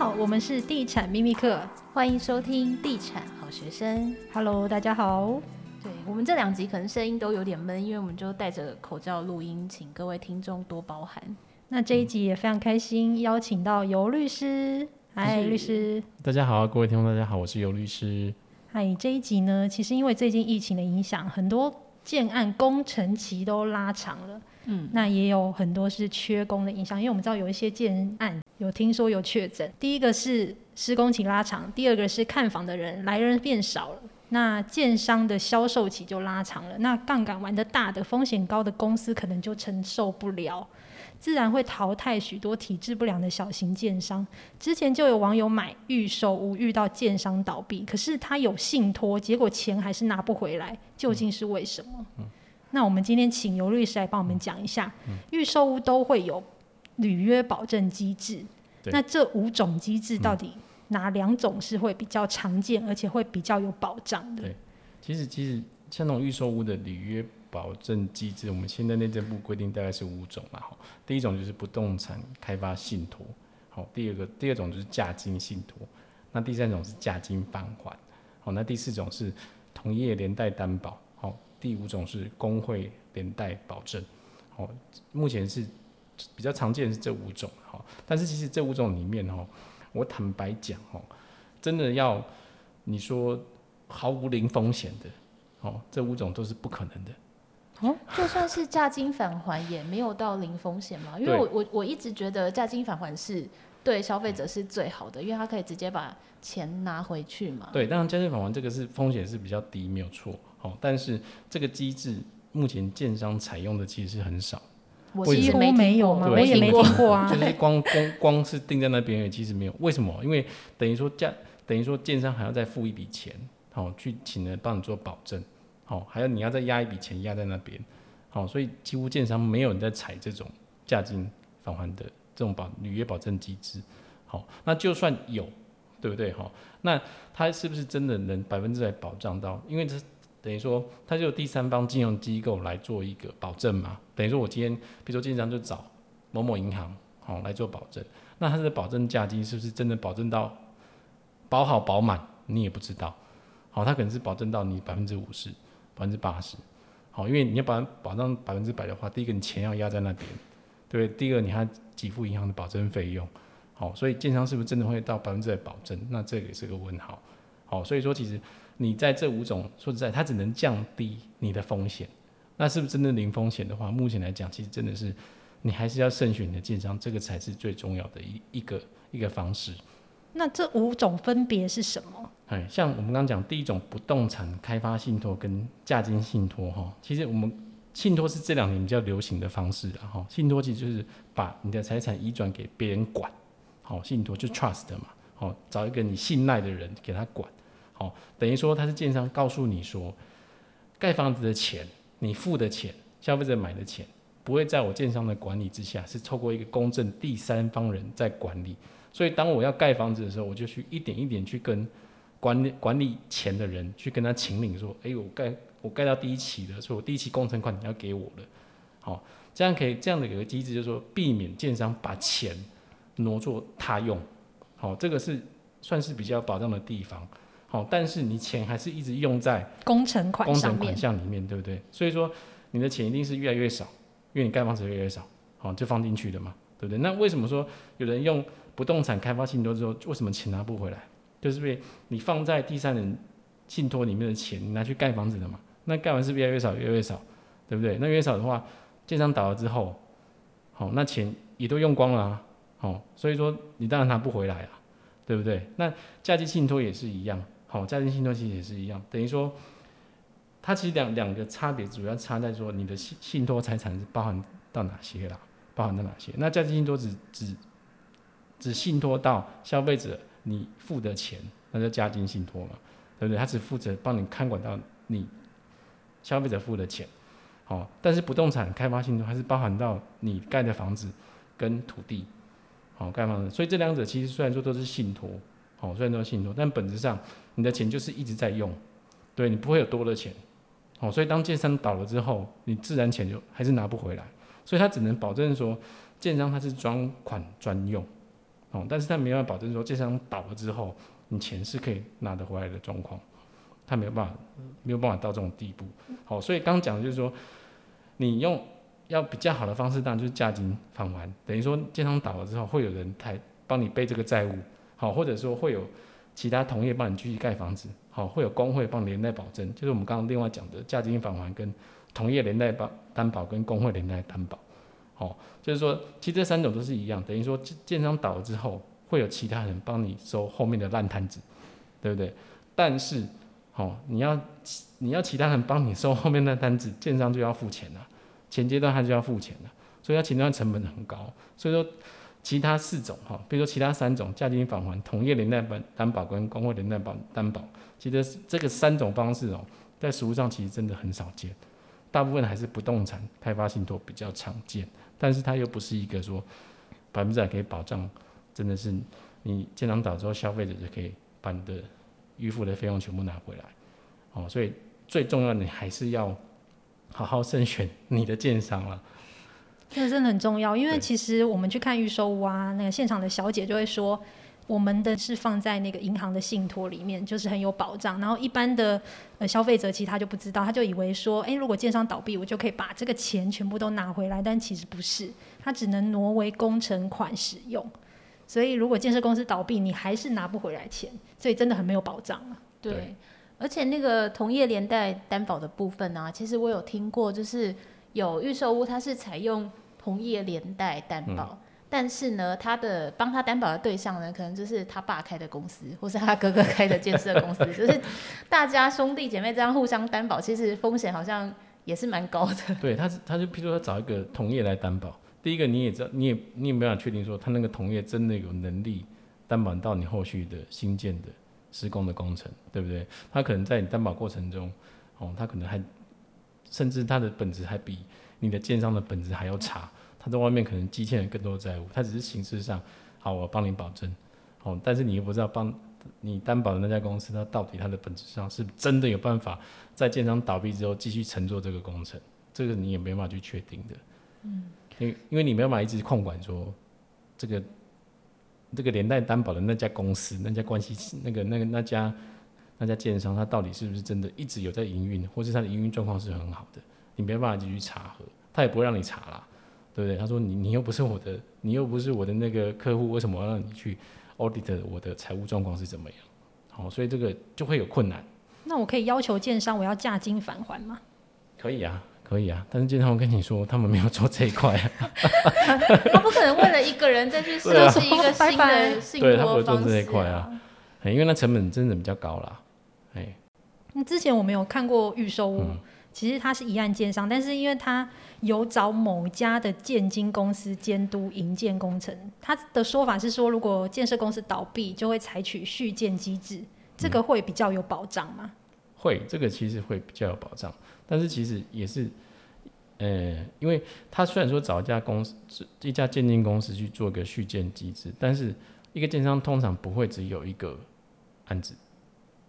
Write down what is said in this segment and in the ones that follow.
好，我们是地产秘密课，欢迎收听地产好学生。Hello，大家好。对，我们这两集可能声音都有点闷，因为我们就戴着口罩录音，请各位听众多包涵。那这一集也非常开心，邀请到游律师。嗨，律师。大家好，各位听众，大家好，我是游律师。嗨，这一集呢，其实因为最近疫情的影响，很多建案工程期都拉长了。嗯，那也有很多是缺工的影响，因为我们知道有一些建案有听说有确诊。第一个是施工期拉长，第二个是看房的人来人变少了，那建商的销售期就拉长了。那杠杆玩得大的、风险高的公司可能就承受不了，自然会淘汰许多体质不良的小型建商。之前就有网友买预售屋遇到建商倒闭，可是他有信托，结果钱还是拿不回来，究竟是为什么？嗯嗯那我们今天请尤律师来帮我们讲一下，预售屋都会有履约保证机制。那这五种机制到底哪两种是会比较常见，而且会比较有保障的？对，其实其实像那种预售屋的履约保证机制，我们现在内政部规定大概是五种嘛。哈，第一种就是不动产开发信托，好，第二个第二种就是价金信托，那第三种是价金返还，好，那第四种是同业连带担保。好第五种是工会连带保证，好，目前是比较常见是这五种，好，但是其实这五种里面，哈，我坦白讲，哈，真的要你说毫无零风险的，哦，这五种都是不可能的。哦，就算是价金返还也没有到零风险吗？因为我我我一直觉得价金返还是对消费者是最好的，因为他可以直接把钱拿回去嘛。对，当然价金返还这个是风险是比较低，没有错。哦，但是这个机制目前建商采用的其实是很少，我几乎没有吗？我也没听过啊。就是光光光是定在那边，也其实没有。为什么？因为等于说价，等于说建商还要再付一笔钱，好、哦、去请人帮你做保证，好、哦，还要你要再押一笔钱压在那边，好、哦，所以几乎建商没有人在采这种价金返还的这种保履约保证机制，好、哦，那就算有，对不对？哈、哦，那他是不是真的能百分之百保障到？因为这。等于说，他就有第三方金融机构来做一个保证嘛。等于说，我今天比如说经常就找某某银行好、哦、来做保证，那他的保证价金是不是真的保证到保好保满？你也不知道。好、哦，他可能是保证到你百分之五十、百分之八十。好，因为你要保保障百分之百的话，第一个你钱要压在那边，对，第二个你还给付银行的保证费用。好、所以建商是不是真的会到百分之百保证？那这个也是个问号。好、所以说其实。你在这五种说实在，它只能降低你的风险。那是不是真的零风险的话？目前来讲，其实真的是你还是要慎选你的建商，这个才是最重要的一一个一个方式。那这五种分别是什么？哎，像我们刚刚讲，第一种不动产开发信托跟价金信托哈，其实我们信托是这两年比较流行的方式了哈。信托其实就是把你的财产移转给别人管，好，信托就 trust 嘛，好，找一个你信赖的人给他管。好，等于说他是建商告诉你说，盖房子的钱，你付的钱，消费者买的钱，不会在我建商的管理之下，是透过一个公正第三方人在管理。所以当我要盖房子的时候，我就去一点一点去跟管理管理钱的人去跟他请领说，哎，我盖我盖到第一期的，所以我第一期工程款你要给我了。好，这样可以这样的一个机制，就是说避免建商把钱挪作他用。好，这个是算是比较保障的地方。好，但是你钱还是一直用在工程款工程款项里面，对不对？所以说你的钱一定是越来越少，因为你盖房子越来越少，好，就放进去的嘛，对不对？那为什么说有人用不动产开发信托之后，为什么钱拿不回来？就是被你放在第三人信托里面的钱，拿去盖房子的嘛，那盖完是越来越少，越来越少，对不对？那越少的话，建商倒了之后，好，那钱也都用光了啊，好，所以说你当然拿不回来啊，对不对？那价值信托也是一样。好，价值信托其实也是一样，等于说，它其实两两个差别主要差在说你的信信托财产是包含到哪些啦，包含到哪些？那价值信托只只只信托到消费者你付的钱，那叫家金信托嘛，对不对？他只负责帮你看管到你消费者付的钱，好，但是不动产开发信托还是包含到你盖的房子跟土地，好，盖房子，所以这两者其实虽然说都是信托。哦，虽然说信托，但本质上你的钱就是一直在用，对，你不会有多的钱。哦，所以当建商倒了之后，你自然钱就还是拿不回来。所以他只能保证说，建商他是专款专用。哦，但是他没办法保证说建商倒了之后，你钱是可以拿得回来的状况，他没有办法，没有办法到这种地步。好、所以刚讲的就是说，你用要比较好的方式，当然就是价金返还，等于说建商倒了之后，会有人抬帮你背这个债务，好、或者说会有其他同业帮你继续盖房子，好、会有工会帮你连带保证，就是我们刚刚另外讲的价金返还跟同业连带保担保跟工会连带担保。哦，就是说，其实这三种都是一样，等于说建商倒了之后，会有其他人帮你收后面的烂摊子，对不对？但是，哦，你要你要其他人帮你收后面的摊子，建商就要付钱了，前阶段他就要付钱了，所以他前段成本很高。所以说，其他四种哈，比如说其他三种，价金返还、同业连带保担保跟工会连带保担保，其实这个三种方式哦，在实务上其实真的很少见，大部分还是不动产开发信托比较常见。但是它又不是一个说百分之百可以保障，真的是你建商倒之后，消费者就可以把你的预付的费用全部拿回来，哦，所以最重要的你还是要好好慎选你的建商了。这个真的很重要，因为其实我们去看预售屋啊，那个现场的小姐就会说。我们的是放在那个银行的信托里面，就是很有保障。然后一般的呃消费者其实他就不知道，他就以为说，诶，如果建商倒闭，我就可以把这个钱全部都拿回来。但其实不是，他只能挪为工程款使用。所以如果建设公司倒闭，你还是拿不回来钱，所以真的很没有保障啊。对，对而且那个同业连带担保的部分呢、啊，其实我有听过，就是有预售屋它是采用同业连带担保。嗯但是呢，他的帮他担保的对象呢，可能就是他爸开的公司，或是他哥哥开的建设公司，就是大家兄弟姐妹这样互相担保，其实风险好像也是蛮高的。对，他是他就譬如说找一个同业来担保，第一个你也知道，你也你也没法确定说他那个同业真的有能力担保到你后续的新建的施工的工程，对不对？他可能在你担保过程中，哦，他可能还甚至他的本质还比你的建商的本质还要差。他在外面可能积欠了更多债务，他只是形式上，好，我帮你保证，哦，但是你又不知道帮你担保的那家公司，它到底它的本质上是真的有办法在建商倒闭之后继续乘坐这个工程，这个你也没办法去确定的，嗯，因为因为你没办法一直控管说这个这个连带担保的那家公司那家关系那个那个那家那家建商，他到底是不是真的一直有在营运，或是他的营运状况是很好的，你没办法继续查核，他也不会让你查啦。对不对？他说你你又不是我的，你又不是我的那个客户，为什么要让你去 audit 我的财务状况是怎么样？好，所以这个就会有困难。那我可以要求建商我要价金返还吗？可以啊，可以啊。但是建商我跟你说，他们没有做这一块啊。他不可能为了一个人再去设计一个新的信托方式啊。对，他不会做这一块啊，因为那成本真的比较高啦。哎，那之前我没有看过预售屋。嗯其实他是一案建商，但是因为他有找某家的建金公司监督营建工程，他的说法是说，如果建设公司倒闭，就会采取续建机制，这个会比较有保障吗？会，这个其实会比较有保障，但是其实也是，呃，因为他虽然说找一家公司，一家建金公司去做个续建机制，但是一个建商通常不会只有一个案子，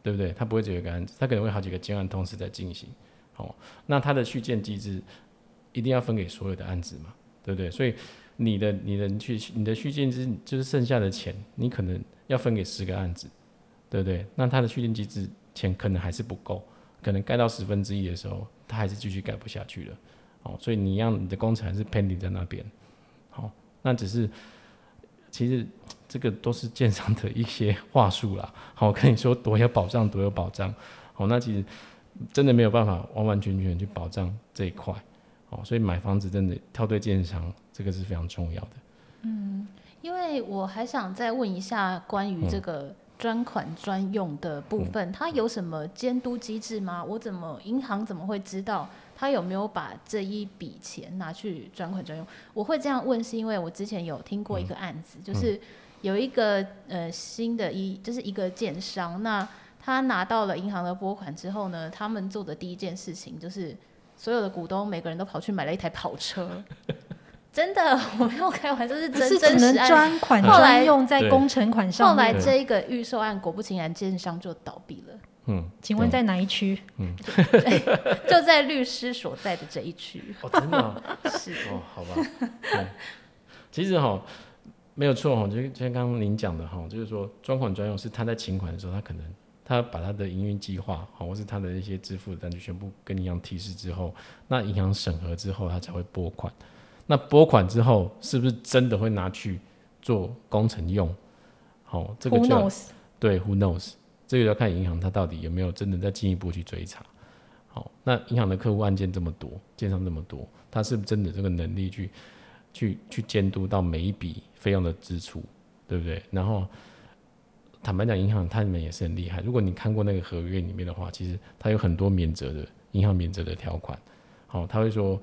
对不对？他不会只有一个案子，他可能会好几个建案同时在进行。哦，那它的续建机制一定要分给所有的案子嘛，对不对？所以你的你的去你的续建机就是剩下的钱，你可能要分给十个案子，对不对？那它的续建机制钱可能还是不够，可能盖到十分之一的时候，它还是继续盖不下去了。哦，所以你让你的工程还是 pending 在那边。好，那只是其实这个都是建商的一些话术啦。好，我跟你说多有保障，多有保障。好，那其实。真的没有办法完完全全去保障这一块，哦，所以买房子真的挑对建商，这个是非常重要的。嗯，因为我还想再问一下关于这个专款专用的部分，嗯、它有什么监督机制吗？我怎么银行怎么会知道他有没有把这一笔钱拿去专款专用？我会这样问，是因为我之前有听过一个案子，嗯、就是有一个呃新的一就是一个建商那。他拿到了银行的拨款之后呢，他们做的第一件事情就是，所有的股东每个人都跑去买了一台跑车，真的，我没有开玩笑，是真是只能专款专用在工程款上。后来这一个预售案果不其然，建商就倒闭了。嗯，请问在哪一区？嗯，就在律师所在的这一区。哦，真的、啊、是哦，好吧。对，其实哈，没有错哈，就就像刚刚您讲的哈，就是说专款专用是他在请款的时候，他可能他把他的营运计划，好，或是他的一些支付的单据全部跟银行提示之后，那银行审核之后，他才会拨款。那拨款之后，是不是真的会拿去做工程用？好，这个就?对，Who knows？这个要看银行他到底有没有真的在进一步去追查。好，那银行的客户案件这么多，建商这么多，他是不是真的这个能力去去去监督到每一笔费用的支出，对不对？然后坦白讲，银行他们也是很厉害。如果你看过那个合约里面的话，其实它有很多免责的银行免责的条款。好，他会说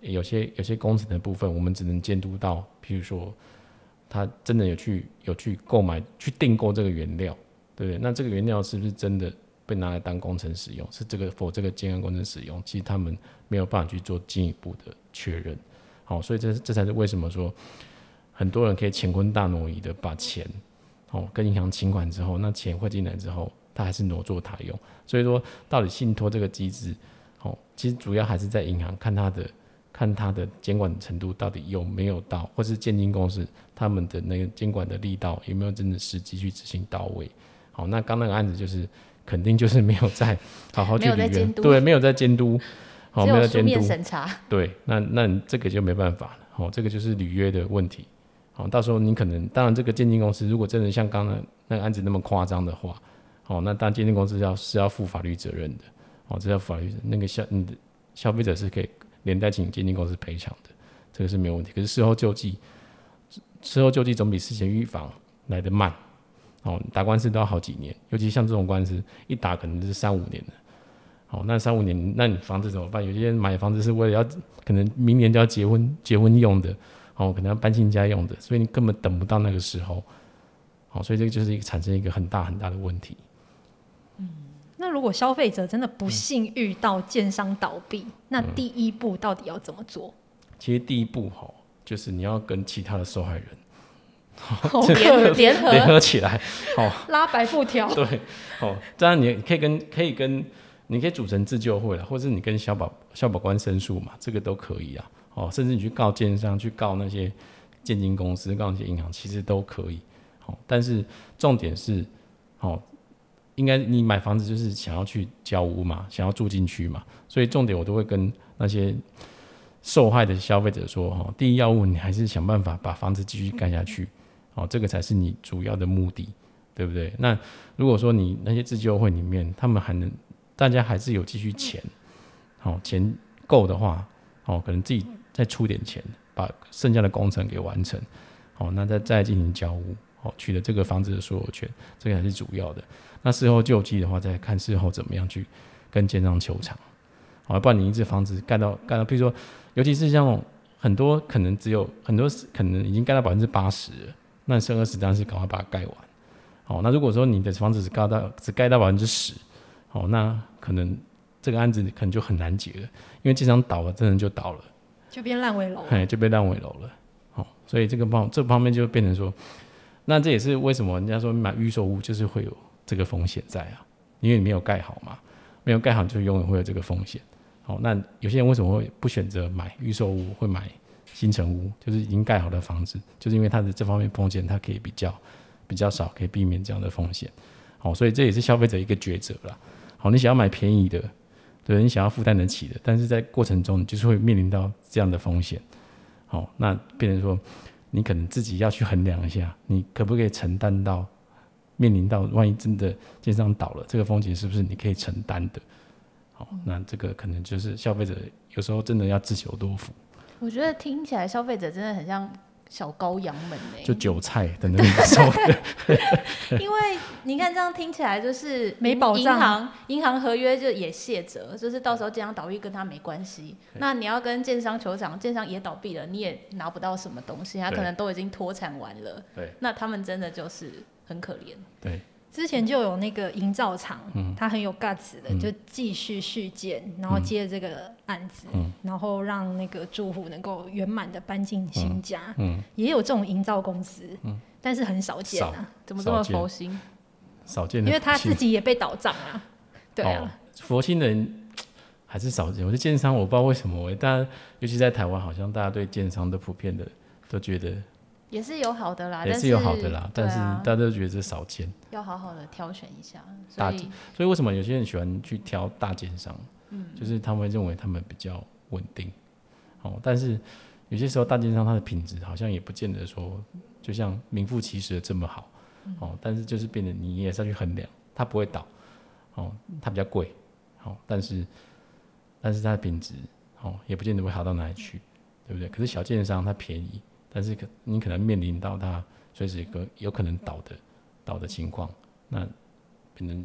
有些有些工程的部分，我们只能监督到，譬如说他真的有去有去购买去订购这个原料，对不对？那这个原料是不是真的？被拿来当工程使用，是这个否这个建案工程使用，其实他们没有办法去做进一步的确认。好，所以这这才是为什么说很多人可以乾坤大挪移的把钱，哦，跟银行清款之后，那钱汇进来之后，他还是挪作他用。所以说，到底信托这个机制，哦，其实主要还是在银行看他的看他的监管程度到底有没有到，或是建金公司他们的那个监管的力道有没有真的实际去执行到位。好，那刚那个案子就是。肯定就是没有在好好去履约，对，没有在监督，好，没有监督审查，对，那那这个就没办法了，好，这个就是履约的问题，哦，到时候你可能，当然这个鉴定公司如果真的像刚刚那个案子那么夸张的话，哦，那当然鉴定公司要是要负法律责任的，哦，这要法律那个消你的消费者是可以连带请鉴定公司赔偿的，这个是没有问题，可是事后救济，事后救济总比事前预防来得慢。哦，打官司都要好几年，尤其像这种官司一打可能就是三五年的。好，那三五年，那你房子怎么办？有些人买房子是为了要可能明年就要结婚结婚用的，哦，可能要搬进家用的，所以你根本等不到那个时候。好，所以这个就是一个产生一个很大很大的问题。嗯，那如果消费者真的不幸遇到建商倒闭，嗯，那第一步到底要怎么做？其实第一步哈，就是你要跟其他的受害人。联 联合联合起来，哦，拉白布条，对，哦，这样你可以跟可以跟你可以组成自救会了，或者你跟消保消保官申诉嘛，这个都可以啊，哦，甚至你去告建商，去告那些建金公司，告那些银行，其实都可以，哦，但是重点是，哦，应该你买房子就是想要去交屋嘛，想要住进去嘛，所以重点我都会跟那些受害的消费者说，哈，第一要务你还是想办法把房子继续盖下去。哦，这个才是你主要的目的，对不对？那如果说你那些自救会里面，他们还能，大家还是有继续钱，哦，钱够的话，哦，可能自己再出点钱，把剩下的工程给完成，哦，那再再进行交屋，哦，取得这个房子的所有权，这个还是主要的。那事后救济的话，再看事后怎么样去跟建商求偿，哦，不然你一直房子盖到盖到，比如说，尤其是像很多可能只有很多可能已经盖到百分之八十了。那剩二十当然是赶快把它盖完，好，那如果说你的房子只盖到只盖到百分之十，好，那可能这个案子可能就很难结了，因为经常倒了，真的就倒了，就变烂尾楼，哎，就变烂尾楼了，好，所以这个方这方面就变成说，那这也是为什么人家说买预售屋就是会有这个风险在啊，因为你没有盖好嘛，没有盖好就永远会有这个风险，好，那有些人为什么会不选择买预售屋，会买？新城屋就是已经盖好的房子，就是因为它的这方面风险，它可以比较比较少，可以避免这样的风险。好，所以这也是消费者一个抉择啦。好，你想要买便宜的，对，你想要负担得起的，但是在过程中你就是会面临到这样的风险。好，那变成说你可能自己要去衡量一下，你可不可以承担到面临到万一真的建商倒了，这个风险是不是你可以承担的？好，那这个可能就是消费者有时候真的要自求多福。我觉得听起来消费者真的很像小羔羊们呢，就韭菜等等收的。因为你看这样听起来就是没保障，银行银行合约就也卸责，就是到时候建商倒闭跟他没关系。那你要跟建商求偿，建商也倒闭了，你也拿不到什么东西，他可能都已经脱产完了。对，那他们真的就是很可怜。对。之前就有那个营造厂，嗯、他很有 guts 的，嗯、就继续续建，然后接这个案子，嗯、然后让那个住户能够圆满的搬进新家。嗯。嗯、也有这种营造公司，嗯、但是很少见啊。怎么这么佛心？少见，因为他自己也被倒账啊。对啊，哦、佛心人还是少见。我觉得建商，我不知道为什么，大家尤其在台湾，好像大家对建商都普遍的都觉得也是有好的啦，也是有好的啦，啊、但是大家都觉得这少见，要好好的挑选一下。大，所以为什么有些人喜欢去挑大奸商？嗯，就是他们认为他们比较稳定。哦，但是有些时候大奸商它的品质好像也不见得说，就像名副其实的这么好。哦，但是就是变得你也是要去衡量，它不会倒。哦，它比较贵。哦，但是但是它的品质，哦，也不见得会好到哪里去，对不对？可是小建商它便宜。但是可你可能面临到它随时一个有可能倒的倒的情况，那可能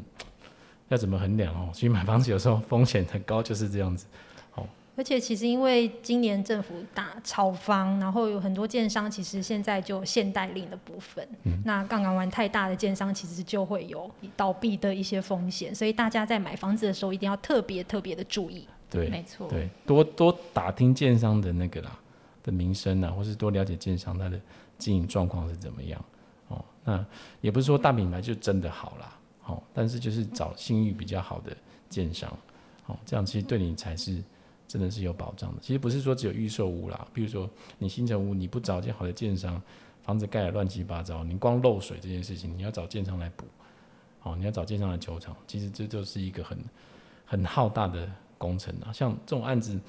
要怎么衡量哦？所以买房子有时候风险很高，就是这样子。哦，而且其实因为今年政府打炒房，然后有很多建商其实现在就有限贷令的部分，嗯、那杠杆玩太大的建商其实就会有倒闭的一些风险，所以大家在买房子的时候一定要特别特别的注意。对，没错，对，多多打听建商的那个啦。的名声啊，或是多了解建商它的经营状况是怎么样哦。那也不是说大品牌就真的好啦，哦，但是就是找信誉比较好的建商，哦，这样其实对你才是真的是有保障的。其实不是说只有预售屋啦，比如说你新城屋，你不找间好的建商，房子盖得乱七八糟，你光漏水这件事情，你要找建商来补，哦，你要找建商来求偿，其实这就是一个很很浩大的工程啊。像这种案子。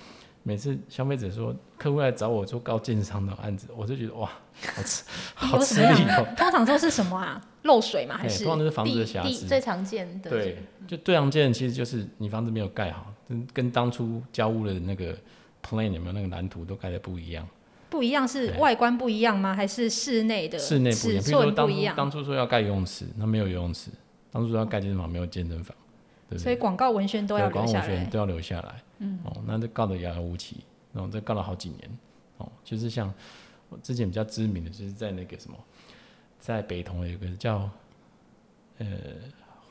每次消费者说客户来找我做高建商的案子，我就觉得哇，好吃，好吃力哦。通常都是什么啊？漏水嘛？还是？通常都是房子的瑕疵。最常见的。对，就最常见的其实就是你房子没有盖好，跟跟当初交屋的那个 plan 有没有那个蓝图都盖的不一样。不一样是外观不一样吗？还是室内的？室内不一样。比如说当初当初说要盖游泳池，那没有游泳池；当初说要盖健身房，没有健身房。对对，所以广告文宣都要留下来。广告文宣都要留下来。嗯，哦，那这告的遥遥无期，然后这告了好几年，哦，就是像我之前比较知名的，就是在那个什么，在北投有个叫呃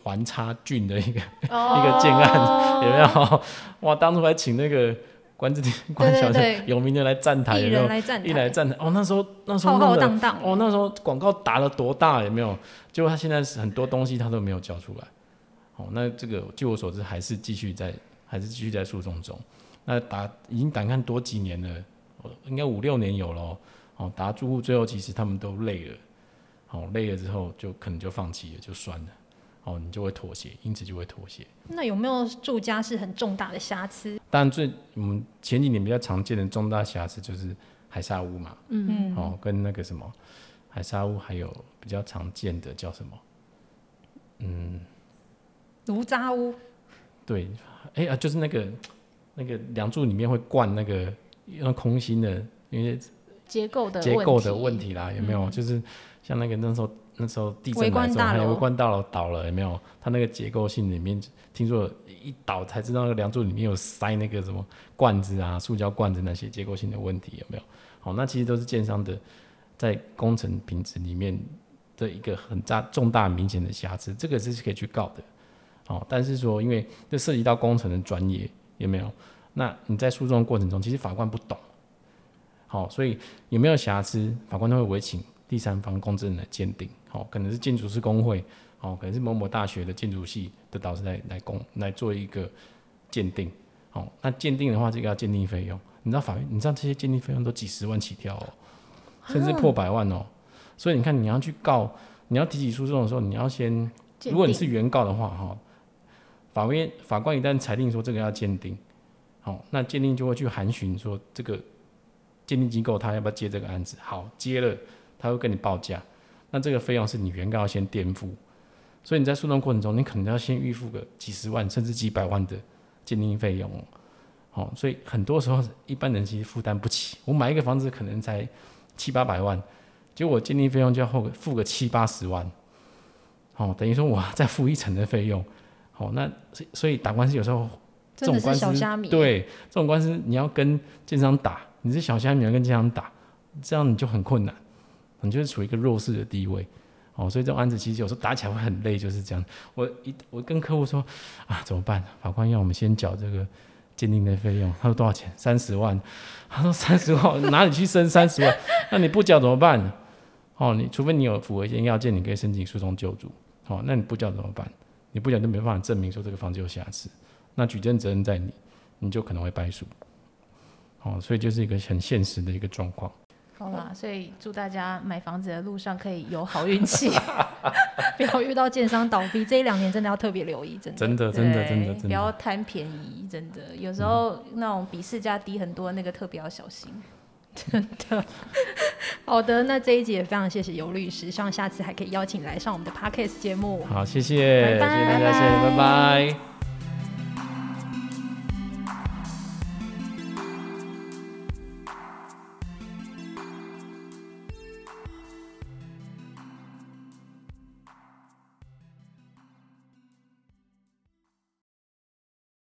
环差郡的一个、哦、一个建案，有没有？哇，当初还请那个关之琳关小姐有名的来站台，有没有？一来站台，哦，那时候那时候浩浩荡荡哦，那时候广告打了多大，有没有？结果他现在是很多东西他都没有交出来，哦，那这个据我所知还是继续在。还是继续在诉讼中，那打已经打看多几年了，应该五六年有了，哦，打住户最后其实他们都累了，哦，累了之后就可能就放弃了，就算了，哦，你就会妥协，因此就会妥协。那有没有住家是很重大的瑕疵？当然最我们前几年比较常见的重大瑕疵就是海砂屋嘛，嗯嗯，哦，跟那个什么海砂屋，还有比较常见的叫什么，嗯，炉渣屋，对。哎、欸、啊，就是那个那个梁柱里面会灌那个用空心的，因为结构的结构的问题啦，有没有？嗯、就是像那个那时候那时候地震来的时候，还有围观大楼倒了，有没有？它那个结构性里面，听说一倒才知道那个梁柱里面有塞那个什么罐子啊，塑胶罐子那些结构性的问题有没有？好，那其实都是建商的在工程品质里面的一个很大重大明显的瑕疵，这个是可以去告的。哦，但是说，因为这涉及到工程的专业，有没有？那你在诉讼过程中，其实法官不懂，好，所以有没有瑕疵，法官都会委请第三方公证人来鉴定，好，可能是建筑师工会，哦，可能是某某大学的建筑系的导师来来公来做一个鉴定，好，那鉴定的话，这个要鉴定费用，你知道法院，你知道这些鉴定费用都几十万起跳哦，甚至破百万哦，所以你看你要去告，你要提起诉讼的时候，你要先，如果你是原告的话，哈。法院法官一旦裁定说这个要鉴定，好，那鉴定就会去函询说这个鉴定机构他要不要接这个案子，好，接了，他会跟你报价，那这个费用是你原告先垫付，所以你在诉讼过程中，你可能要先预付个几十万甚至几百万的鉴定费用，好，所以很多时候一般人其实负担不起，我买一个房子可能才七八百万，结果鉴定费用就要付付个七八十万，好，等于说我再付一层的费用。哦，那所以打官司有时候这种官司，对这种官司你要跟建商打，你是小虾米要跟建商打，这样你就很困难，你就是处于一个弱势的地位。哦，所以这种案子其实有时候打起来会很累，就是这样。我一我跟客户说啊，怎么办？法官要我们先缴这个鉴定的费用，他说多少钱？三十万。他说三十万哪里去生三十万？那你不缴怎么办？哦，你除非你有符合一些要件，你可以申请诉讼救助。哦，那你不缴怎么办？你不讲就没办法证明说这个房子有瑕疵，那举证责任在你，你就可能会败诉。哦，所以就是一个很现实的一个状况。好啦，所以祝大家买房子的路上可以有好运气，不要遇到建商倒闭。这一两年真的要特别留意，真的，真的，真的，真的，不要贪便宜，真的，有时候那种比市价低很多，那个特别要小心，真的。好的，那这一集也非常谢谢尤律师，希望下次还可以邀请来上我们的 Podcast 节目。好，谢谢，拜拜谢谢大家，谢谢，拜拜。